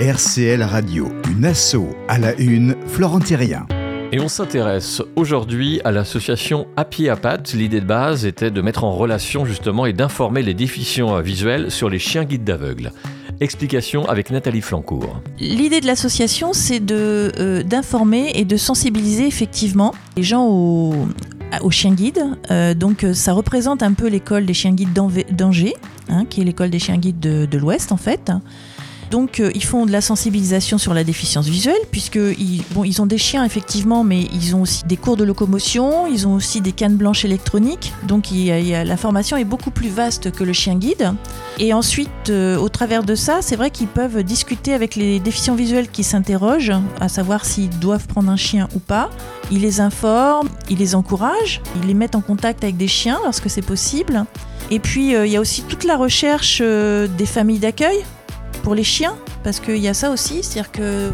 RCL Radio, une asso à la une, Florent Thérien. Et on s'intéresse aujourd'hui à l'association À pied à pattes. L'idée de base était de mettre en relation justement et d'informer les déficients visuels sur les chiens guides d'aveugles. Explication avec Nathalie Flancourt. L'idée de l'association, c'est de, euh, d'informer et de sensibiliser effectivement les gens aux, aux chiens guides. Euh, donc euh, ça représente un peu l'école des chiens guides d'Angers, hein, qui est l'école des chiens guides de, de l'Ouest en fait. Donc euh, ils font de la sensibilisation sur la déficience visuelle, puisque ils, ont des chiens effectivement, mais ils ont aussi des cours de locomotion, ils ont aussi des cannes blanches électroniques. Donc il la formation est beaucoup plus vaste que le chien guide. Et ensuite, euh, au travers de ça, c'est vrai qu'ils peuvent discuter avec les déficients visuels qui s'interrogent, à savoir s'ils doivent prendre un chien ou pas. Ils les informent, ils les encouragent, ils les mettent en contact avec des chiens lorsque c'est possible. Et puis, euh, il y a aussi toute la recherche des familles d'accueil pour les chiens, parce qu'il y a ça aussi, c'est-à-dire que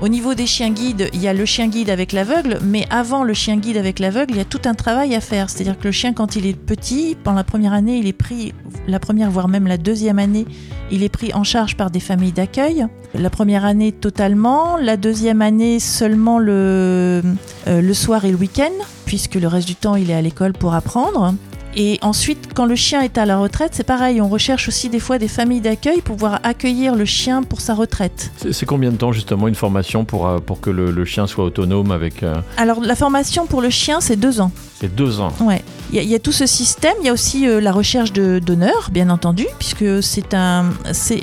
au niveau des chiens guides, il y a le chien guide avec l'aveugle, mais avant le chien guide avec l'aveugle, il y a tout un travail à faire. C'est-à-dire que le chien, quand il est petit, pendant la première année, il est pris, la première voire même la deuxième année, il est pris en charge par des familles d'accueil. La première année totalement, la deuxième année seulement le, euh, le soir et le week-end, puisque le reste du temps, il est à l'école pour apprendre. Et ensuite, quand le chien est à la retraite, c'est pareil, on recherche aussi des fois des familles d'accueil pour pouvoir accueillir le chien pour sa retraite. C'est combien de temps justement une formation pour, euh, pour que le, le chien soit autonome avec... euh, Alors, la formation pour le chien, c'est deux ans. c'est deux ans. Ouais. Il y, a- il y a tout ce système. Il y a aussi euh, la recherche de donneurs, bien entendu, puisque c'est un, c'est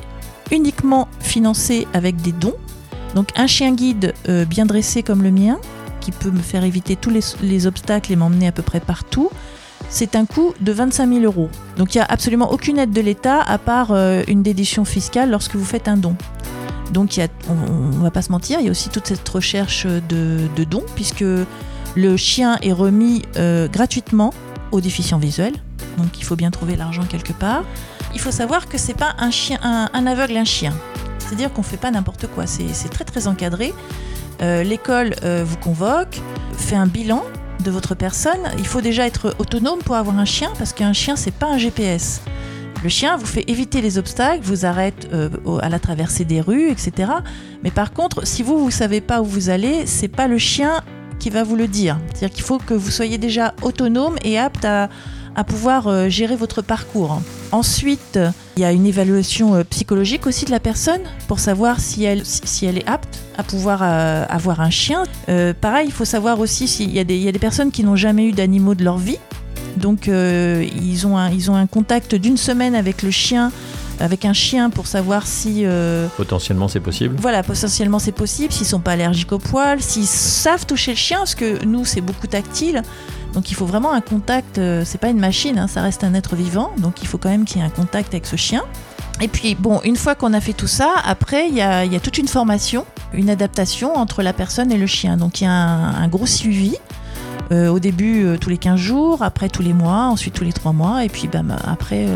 uniquement financé avec des dons. Donc un chien guide euh, bien dressé comme le mien, qui peut me faire éviter tous les, les obstacles et m'emmener à peu près partout. C'est un coût de 25 000 euros. Donc il n'y a absolument aucune aide de l'État à part euh, une déduction fiscale lorsque vous faites un don. Donc a, on ne va pas se mentir, il y a aussi toute cette recherche de, dons, puisque le chien est remis euh, gratuitement aux déficients visuels. Donc il faut bien trouver l'argent quelque part. Il faut savoir que c'est pas un chien, un, aveugle, un chien. C'est-à-dire qu'on fait pas n'importe quoi. C'est très très encadré. Euh, L'école vous convoque, fait un bilan de votre personne. Il faut déjà être autonome pour avoir un chien parce qu'un chien c'est pas un GPS. Le chien vous fait éviter les obstacles, vous arrête euh, à la traversée des rues, etc. Mais par contre, si vous vous savez pas où vous allez, c'est pas le chien qui va vous le dire. C'est-à-dire qu'il faut que vous soyez déjà autonome et apte à, à pouvoir euh, gérer votre parcours. Ensuite, il y a une évaluation euh, psychologique aussi de la personne pour savoir si elle, si, elle est apte à pouvoir euh, avoir un chien. Euh, pareil, il faut savoir aussi s'il y, a des- il y a des personnes qui n'ont jamais eu d'animaux de leur vie. Donc, euh, ils, ont un, ils ont un contact d'une semaine avec le chien, avec un chien pour savoir si... euh, Potentiellement c'est possible. voilà, potentiellement c'est possible, s'ils sont pas allergiques au poil, s'ils savent toucher le chien, parce que nous c'est beaucoup tactile. Donc il faut vraiment un contact, euh, c'est pas une machine, hein, ça reste un être vivant, donc il faut quand même qu'il y ait un contact avec ce chien. Et puis bon, une fois qu'on a fait tout ça, après il y a, toute une formation, une adaptation entre la personne et le chien. Donc il y a un, gros suivi. euh, au début euh, tous les 15 jours, après tous les mois, ensuite tous les 3 mois, et puis après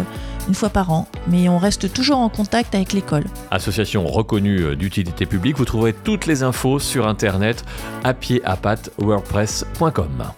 une fois par an. Mais on reste toujours en contact avec l'école. Association reconnue d'utilité publique, vous trouverez toutes les infos sur internet à pied à pattes wordpress.com.